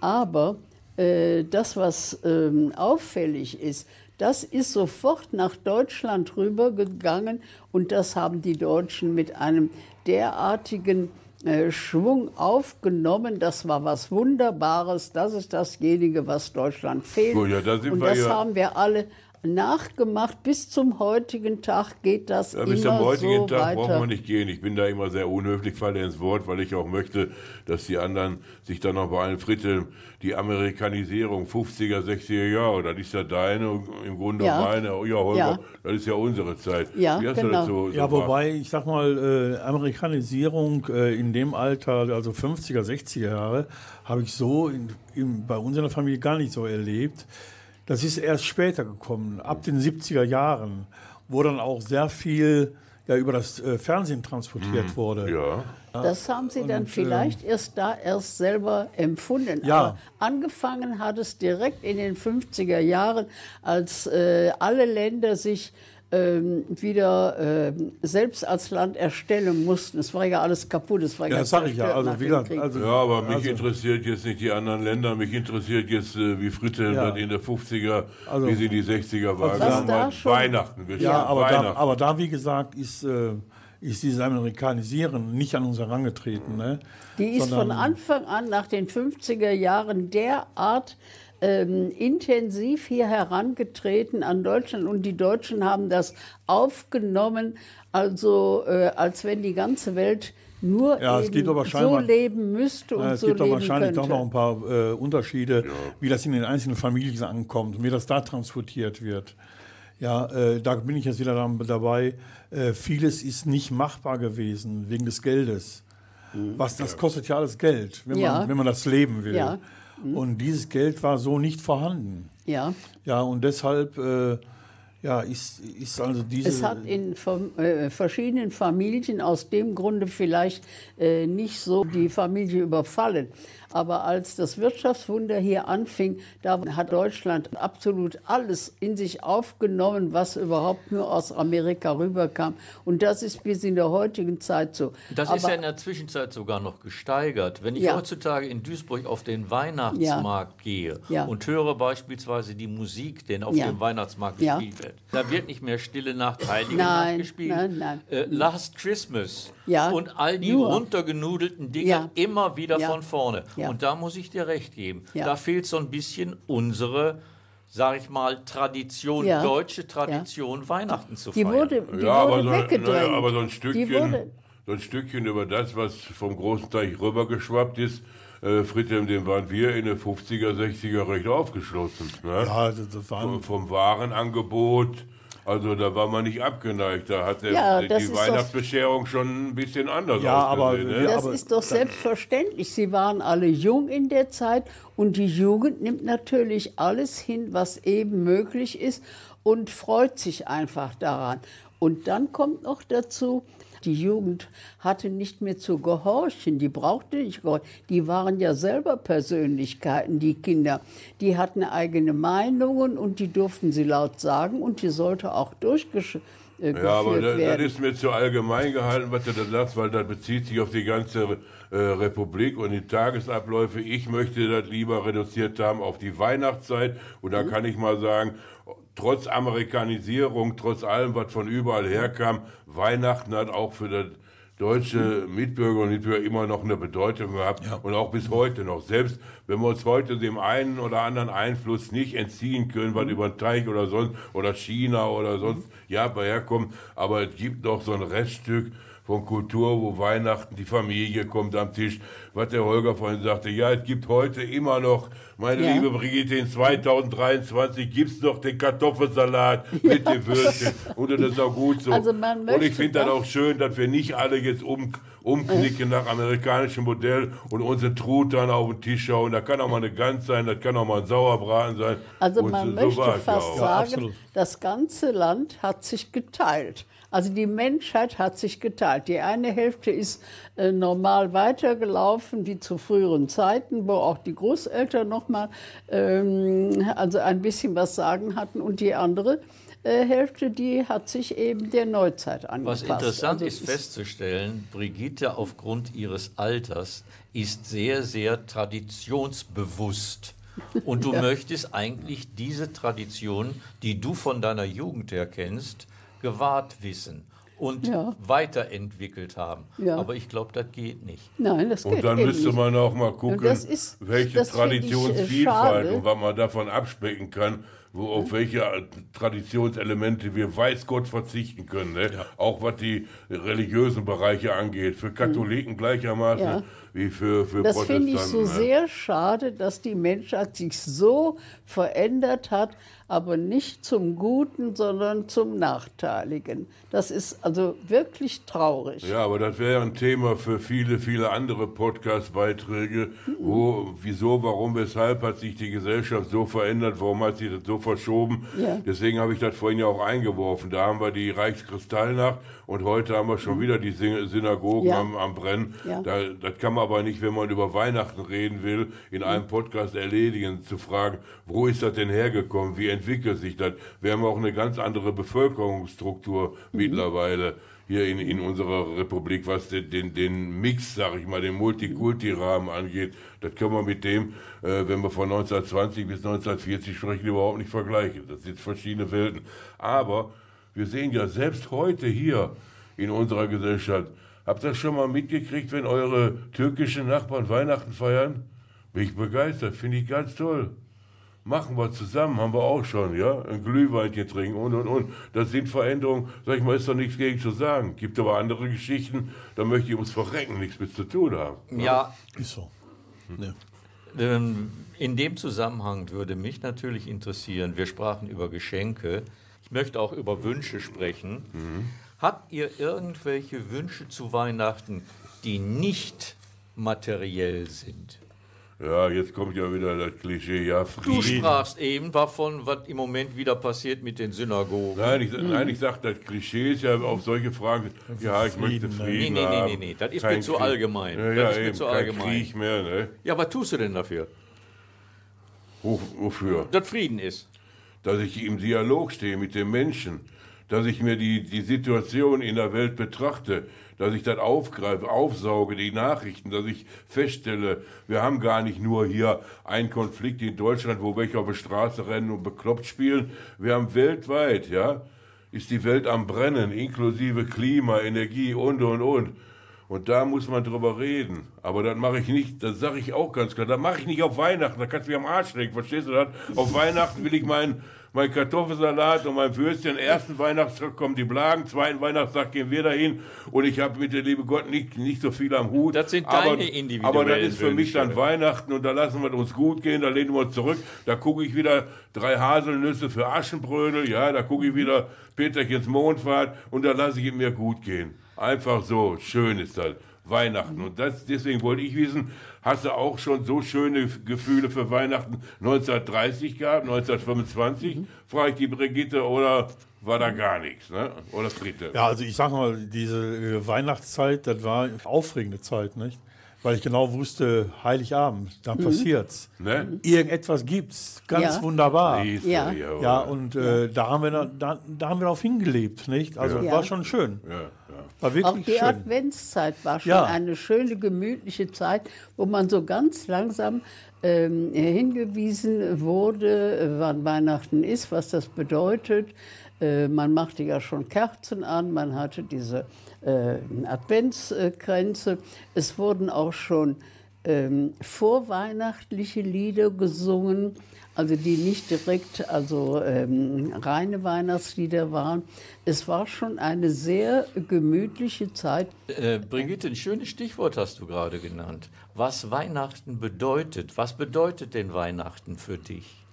Aber äh, das, was ähm, auffällig ist, das ist sofort nach Deutschland rübergegangen und das haben die Deutschen mit einem derartigen äh, Schwung aufgenommen. Das war was Wunderbares. Das ist dasjenige, was Deutschland fehlt. Gut, ja, da und das ja- haben wir alle nachgemacht. Bis zum heutigen Tag geht das Ja, immer bis zum heutigen so Tag braucht weiter. man nicht gehen. Ich bin da immer sehr unhöflich, falle ins Wort, weil ich auch möchte, dass die anderen sich dann noch bei allen Fritteln die Amerikanisierung 50er, 60er Jahre, das ist ja deine im Grunde Ja. meine. Ja, Holger, Ja. das ist ja unsere Zeit. Ja, Wie hast du genau. das so, so Ja, wobei, ich sag mal, äh, Amerikanisierung äh, in dem Alter, also 50er, 60er Jahre, habe ich so in, in, bei uns in der Familie gar nicht so erlebt. Das ist erst später gekommen, ab den 70er Jahren, wo dann auch sehr viel ja, über das äh, Fernsehen transportiert wurde. Ja. Das haben Sie dann vielleicht erst da erst selber empfunden. Ja. Aber angefangen hat es direkt in den 50er Jahren, als äh, alle Länder sich wieder ähm, selbst als Land erstellen mussten. Es war ja alles kaputt. Es war Ja, das sage ich ja. Also wieder, Krieg. also, Ja, aber mich also, interessiert jetzt nicht die anderen Länder, mich interessiert jetzt, äh, wie Fritteln Ja. in der 50er, Also- wie sie in die 60er waren. Wir da Weihnachten. Wir ja, aber da, Weihnachten. aber da, wie gesagt, ist, äh, ist dieses Amerikanisieren nicht an uns herangetreten. Ne? Die ist von Sondern- Anfang an nach den 50er Jahren derart ähm, intensiv hier herangetreten an Deutschland und die Deutschen haben das aufgenommen, also äh, als wenn die ganze Welt nur Ja, so leben müsste und Ja, es so gibt doch leben wahrscheinlich könnte. doch noch ein paar äh, Unterschiede, wie das in den einzelnen Familien ankommt und wie das da transportiert wird. Ja, äh, da bin ich jetzt wieder dabei. Äh, vieles ist nicht machbar gewesen wegen des Geldes. Was das kostet ja alles Geld, wenn, Ja. man, wenn man das leben will. Ja. Und dieses Geld war so nicht vorhanden. ja. Ja, und deshalb äh, ja, ist, ist also diese. Es hat in äh, verschiedenen Familien aus dem Grunde vielleicht äh, nicht so die Familie überfallen. Aber als das Wirtschaftswunder hier anfing, da hat Deutschland absolut alles in sich aufgenommen, was überhaupt nur aus Amerika rüberkam. Und das ist bis in der heutigen Zeit so. Das Aber, ist ja in der Zwischenzeit sogar noch gesteigert. Wenn ich Ja. heutzutage in Duisburg auf den Weihnachtsmarkt gehe Ja. und höre beispielsweise die Musik, die auf Ja. dem Weihnachtsmarkt Ja. gespielt wird, da wird nicht mehr Stille Nacht, Heilige Nein, Nacht gespielt. nein, nein. Äh, Last Christmas Ja, und all die nur. runtergenudelten Dinge Ja. immer wieder Ja. von vorne. Ja. Und da muss ich dir recht geben. Ja. Da fehlt so ein bisschen unsere, sag ich mal, Tradition, Ja. deutsche Tradition, Weihnachten zu die feiern. wurde, die ja, aber wurde so, weggedrängt. naja, aber so ein Die Stückchen, wurde, so ein Stückchen über das, was vom großen Teich rübergeschwappt ist, äh, Friedhelm, dem waren wir in den 50er, 60er recht aufgeschlossen. Ne? ja, das, das waren, Vom, vom Warenangebot, also da war man nicht abgeneigt. Da hat Ja, die das ist doch- Weihnachtsbescherung schon ein bisschen anders Ja, aber- ausgesehen. ne? ja, Das aber ist doch selbstverständlich. Sie waren alle jung in der Zeit und die Jugend nimmt natürlich alles hin, was eben möglich ist und freut sich einfach daran. Und dann kommt noch dazu, die Jugend hatte nicht mehr zu gehorchen, die brauchte nicht gehorchen. Die waren ja selber Persönlichkeiten, die Kinder. Die hatten eigene Meinungen und die durften sie laut sagen und die sollte auch durchgeführt äh, Ja, aber das, das ist mir zu allgemein gehalten, was du da sagst, weil das bezieht sich auf die ganze äh, Republik und die Tagesabläufe. Ich möchte das lieber reduziert haben auf die Weihnachtszeit. Und da kann ich mal sagen, trotz Amerikanisierung, trotz allem, was von überall herkam, Weihnachten hat auch für das deutsche Mitbürger und Mitbürger immer noch eine Bedeutung gehabt und auch bis heute noch. Selbst wenn wir uns heute dem einen oder anderen Einfluss nicht entziehen können, was über den Teich oder sonst oder China oder sonst Japan herkommt, aber es gibt noch so ein Reststück von Kultur, wo Weihnachten, die Familie kommt am Tisch. Was der Holger vorhin sagte, ja, es gibt heute immer noch, meine Ja. liebe Brigitte, in 2023 gibt es noch den Kartoffelsalat mit den Würstchen. Und das ist auch gut so. Also man Und ich finde das auch schön, dass wir nicht alle jetzt um, umknicken nach amerikanischem Modell und unsere Truthahn auf den Tisch schauen. Da kann auch mal eine Gans sein, das kann auch mal ein Sauerbraten sein. Also Und man so- so möchte ja fast auch. sagen, das ganze Land hat sich geteilt. Also die Menschheit hat sich geteilt. Die eine Hälfte ist äh, normal weitergelaufen wie zu früheren Zeiten, wo auch die Großeltern noch mal ähm, also ein bisschen was sagen hatten und die andere äh, Hälfte, die hat sich eben der Neuzeit angepasst. Was interessant Also ist es festzustellen, Brigitte aufgrund ihres Alters ist sehr, sehr traditionsbewusst. Und du möchtest eigentlich diese Tradition, die du von deiner Jugend her kennst, gewahrt wissen und Ja. weiterentwickelt haben. Ja. Aber ich glaube, das geht nicht. Nein, das Und geht dann eben müsste man auch mal gucken, das ist- welche das äh, Traditionsvielfalt schade. und was man davon abspecken kann, wo, auf welche Traditionselemente wir weiß Gott verzichten können. Ne? Auch was die religiösen Bereiche angeht. Für Katholiken gleichermaßen Ja. wie für, für Das Protestanten. finde ich so ne? sehr schade, dass die Menschheit sich so verändert hat, aber nicht zum Guten, sondern zum Nachteiligen. Das ist also wirklich traurig. Ja, aber das wäre ein Thema für viele, viele andere Podcast-Beiträge. Wo, wieso, warum, weshalb hat sich die Gesellschaft so verändert? Warum hat sich das so verschoben? Ja. Deswegen habe ich das vorhin ja auch eingeworfen. Da haben wir die Reichskristallnacht und heute haben wir schon wieder die Syn- Synagogen Mhm. Ja. am, am Brennen. Ja. Da, das kann man aber nicht, wenn man über Weihnachten reden will, in einem Mhm. Podcast erledigen, zu fragen, wo ist das denn hergekommen? Wie entwickelt sich das? Wir haben auch eine ganz andere Bevölkerungsstruktur Mhm. mittlerweile hier in, in unserer Republik, was den, den, den Mix, sag ich mal, den Multikulti-Rahmen angeht. Das können wir mit dem, äh, wenn wir von 1920 bis 1940 sprechen, überhaupt nicht vergleichen. Das sind verschiedene Welten. Aber wir sehen ja selbst heute hier in unserer Gesellschaft, habt ihr das schon mal mitgekriegt, wenn eure türkischen Nachbarn Weihnachten feiern? Bin ich begeistert, finde ich ganz toll. Machen wir zusammen, haben wir auch schon, ja? Ein Glühweinchen trinken und und und. Das sind Veränderungen, sag ich mal, ist doch nichts gegen zu sagen. Gibt aber andere Geschichten, da möchte ich ums Verrecken nichts mit zu tun haben. Ja, Ist so. Ne. Ähm, In dem Zusammenhang würde mich natürlich interessieren, wir sprachen über Geschenke, ich möchte auch über Wünsche sprechen. Habt ihr irgendwelche Wünsche zu Weihnachten, die nicht materiell sind? Ja, jetzt kommt ja wieder das Klischee, ja, Du Frieden. sprachst eben davon, was im Moment wieder passiert mit den Synagogen. Nein, ich, nein, ich sag, das Klischee ist ja auf solche Fragen, ja, ich möchte Frieden, ne? Frieden Nee, nee, nee, haben. nee, nee, das ist kein mir zu Krieg. allgemein. Ja, Das ja, ist mir eben, kein allgemein. Krieg mehr, ne? Ja, was tust du denn dafür? Wo, wofür? Dass Frieden ist. Dass ich im Dialog stehe mit dem Menschen, dass ich mir die, die Situation in der Welt betrachte, dass ich das aufgreife, aufsauge, die Nachrichten, dass ich feststelle, wir haben gar nicht nur hier einen Konflikt in Deutschland, wo welche auf der Straße rennen und bekloppt spielen, wir haben weltweit, ja, ist die Welt am Brennen, inklusive Klima, Energie und, und, und. Und da muss man drüber reden. Aber das mache ich nicht, das sage ich auch ganz klar, das mache ich nicht auf Weihnachten, da kannst du mir am Arsch legen, verstehst du das? Auf Weihnachten will ich meinen mein Kartoffelsalat und mein Würstchen. Ersten Weihnachtstag kommen die Blagen, zweiten Weihnachtstag gehen wir dahin und ich habe mit der liebe Gott nicht, nicht so viel am Hut. Das sind aber, deine individuellen Aber das ist für mich dann. Weihnachten und da lassen wir uns gut gehen, da lehnen wir uns zurück. Da gucke ich wieder drei Haselnüsse für Aschenbrödel, ja, da gucke ich wieder Peterchens Mondfahrt und da lasse ich es mir gut gehen. Einfach so, schön ist das. Weihnachten. Und das, deswegen wollte ich wissen, hast du auch schon so schöne Gefühle für Weihnachten 1930 gehabt, 1925? Frage ich die Brigitte, oder war da gar nichts, ne? Oder Fritte? Ja, also ich sag mal, diese äh, Weihnachtszeit, das war eine aufregende Zeit, nicht? Weil ich genau wusste, Heiligabend, da passiert's. Ne? Irgendetwas gibt's, ganz Ja. wunderbar. Ja. Ja, und äh, da, haben wir, da, da, da haben wir darauf hingelebt, nicht? Also Ja. war schon schön. ja, War Auch wirklich die schön. Adventszeit war schon Ja. eine schöne, gemütliche Zeit, wo man so ganz langsam ähm, hingewiesen wurde, wann Weihnachten ist, was das bedeutet. Äh, man machte ja schon Kerzen an, man hatte diese äh, Adventskränze. Es wurden auch schon ähm, vorweihnachtliche Lieder gesungen, also die nicht direkt also ähm, reine Weihnachtslieder waren. Es war schon eine sehr gemütliche Zeit. Äh, Brigitte, ein schönes Stichwort hast du gerade genannt. Was Weihnachten bedeutet. Was bedeutet denn Weihnachten für dich?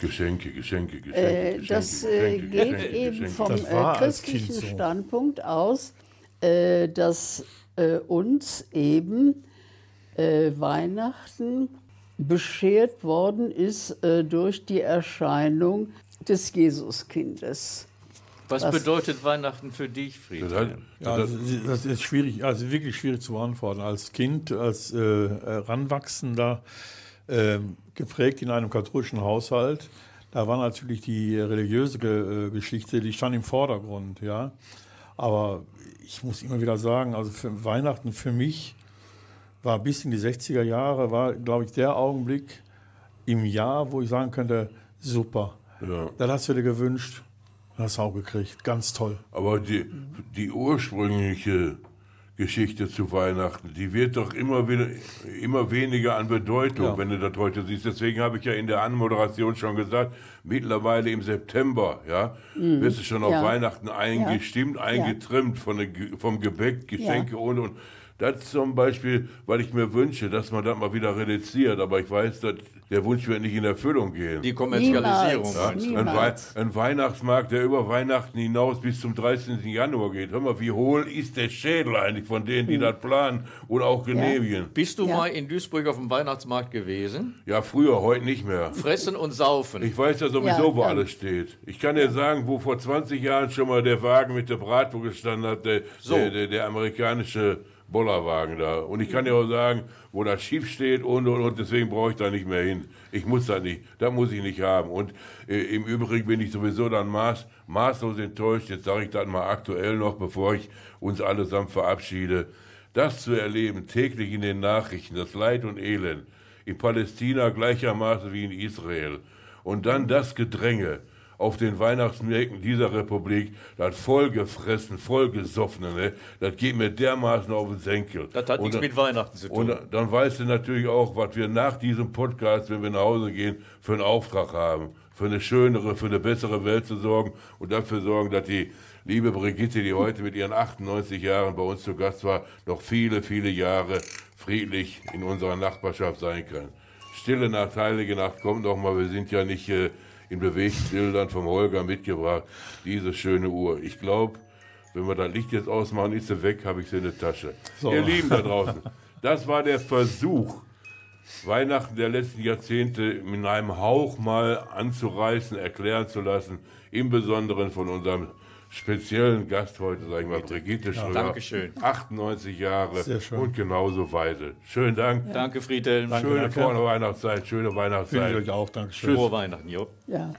Geschenke, Geschenke, Geschenke. Äh, Geschenke, das äh, Geschenke, geht Geschenke, eben vom Das äh, christlichen so. Standpunkt aus, äh, dass äh, uns eben äh, Weihnachten beschert worden ist äh, durch die Erscheinung des Jesuskindes. Was, Was- bedeutet Weihnachten für dich, Das Friedhelm? Ja, das, das ist schwierig, also wirklich schwierig zu beantworten. Als Kind, als äh, Heranwachsender, äh, geprägt in einem katholischen Haushalt, da war natürlich die religiöse äh, Geschichte, die stand im Vordergrund, ja. Aber ich muss immer wieder sagen, also für Weihnachten für mich war bis in die 60er Jahre, war, glaube ich, der Augenblick im Jahr, wo ich sagen könnte, super. Ja. Das hast du dir gewünscht, hast du auch gekriegt. Ganz toll. Aber die, die ursprüngliche Geschichte zu Weihnachten. Die wird doch immer, wieder, immer weniger an Bedeutung, Ja. wenn du das heute siehst. Deswegen habe ich ja in der Anmoderation schon gesagt, mittlerweile im September, ja, wirst du schon auf Ja. Weihnachten eingestimmt, eingetrimmt von der, vom Gebäck, Geschenke und und. Das zum Beispiel, weil ich mir wünsche, dass man das mal wieder reduziert, aber ich weiß, dass der Wunsch wird nicht in Erfüllung gehen. Die Kommerzialisierung. Du? Ein, Wei ein Weihnachtsmarkt, der über Weihnachten hinaus bis zum 13. Januar geht. Hör mal, wie hohl ist der Schädel eigentlich von denen, die das planen oder auch genehmigen? Bist du Ja. mal in Duisburg auf dem Weihnachtsmarkt gewesen? Ja, früher, heute nicht mehr. Fressen und saufen. Ich weiß ja sowieso, Ja, wo ja. alles steht. Ich kann dir sagen, wo vor 20 Jahren schon mal der Wagen mit der Bratwurst gestanden hat, der, So. der, der, der amerikanische Bollerwagen da. Und ich kann dir auch sagen, wo das schief steht und, und, und, deswegen brauche ich da nicht mehr hin. Ich muss da nicht, da muss ich nicht haben. Und äh, im Übrigen bin ich sowieso dann maß, maßlos enttäuscht, jetzt sage ich das mal aktuell noch, bevor ich uns allesamt verabschiede, das zu erleben, täglich in den Nachrichten, das Leid und Elend, in Palästina gleichermaßen wie in Israel. Und dann das Gedränge auf den Weihnachtsmärkten dieser Republik, das vollgefressen, vollgesoffene, ne? das geht mir dermaßen auf den Senkel. Das hat Und nichts dann- mit Weihnachten zu tun. Und dann weißt du natürlich auch, was wir nach diesem Podcast, wenn wir nach Hause gehen, für einen Auftrag haben. Für eine schönere, für eine bessere Welt zu sorgen und dafür sorgen, dass die liebe Brigitte, die heute mit ihren 98 Jahren bei uns zu Gast war, noch viele, viele Jahre friedlich in unserer Nachbarschaft sein kann. Stille Nacht, Heilige Nacht, kommt noch mal. Wir sind ja nicht äh, in Bewegtbildern vom Holger mitgebracht. Diese schöne Uhr. Ich glaube, wenn wir das Licht jetzt ausmachen, ist sie weg, habe ich sie in der Tasche. So. Ihr Lieben da draußen, das war der Versuch, Weihnachten der letzten Jahrzehnte in einem Hauch mal anzureißen, erklären zu lassen, im Besonderen von unserem speziellen Gast heute, sage ich mal, Brigitte Schröder. Dankeschön. 98 Jahre Sehr schön. und genauso weise. Schönen Dank. Danke, Friedhelm. Schöne danke. vorne Weihnachtszeit, schöne Finde ich Weihnachtszeit. euch auch. Dankeschön. Frohe Weihnachten, jo. Ja.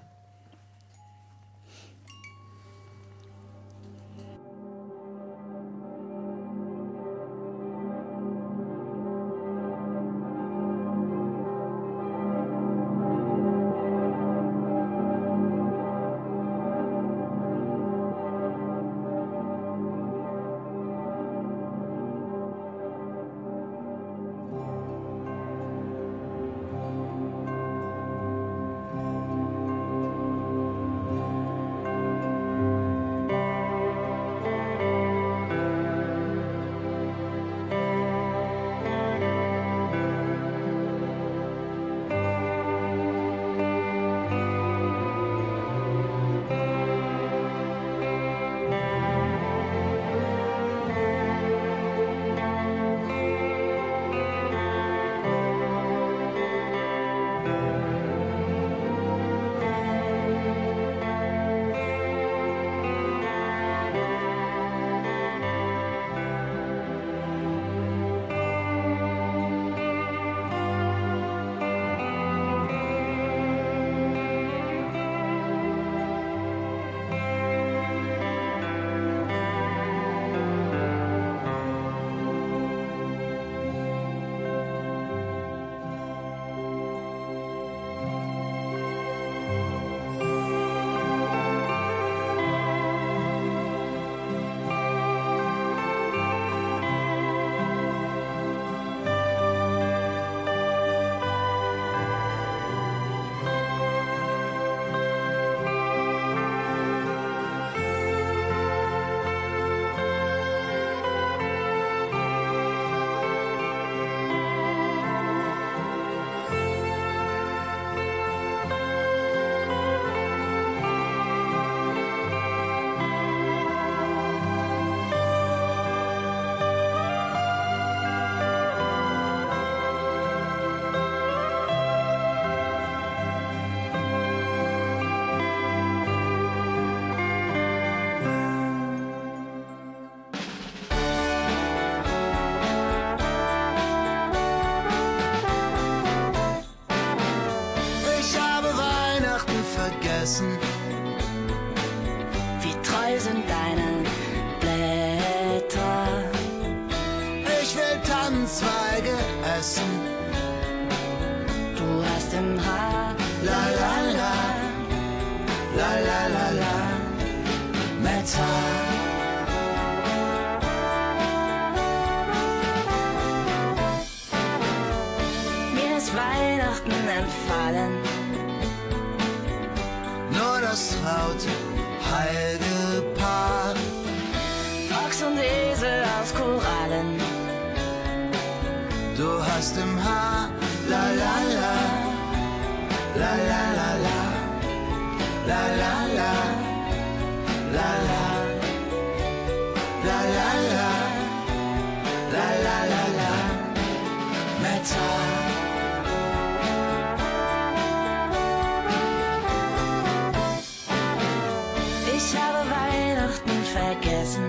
ich habe Weihnachten vergessen.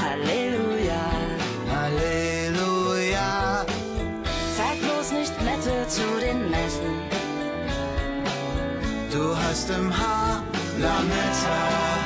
Halleluja. Halleluja. Sag bloß nicht nette zu den Messen. Du hast im Haar lange Zeit.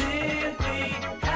simply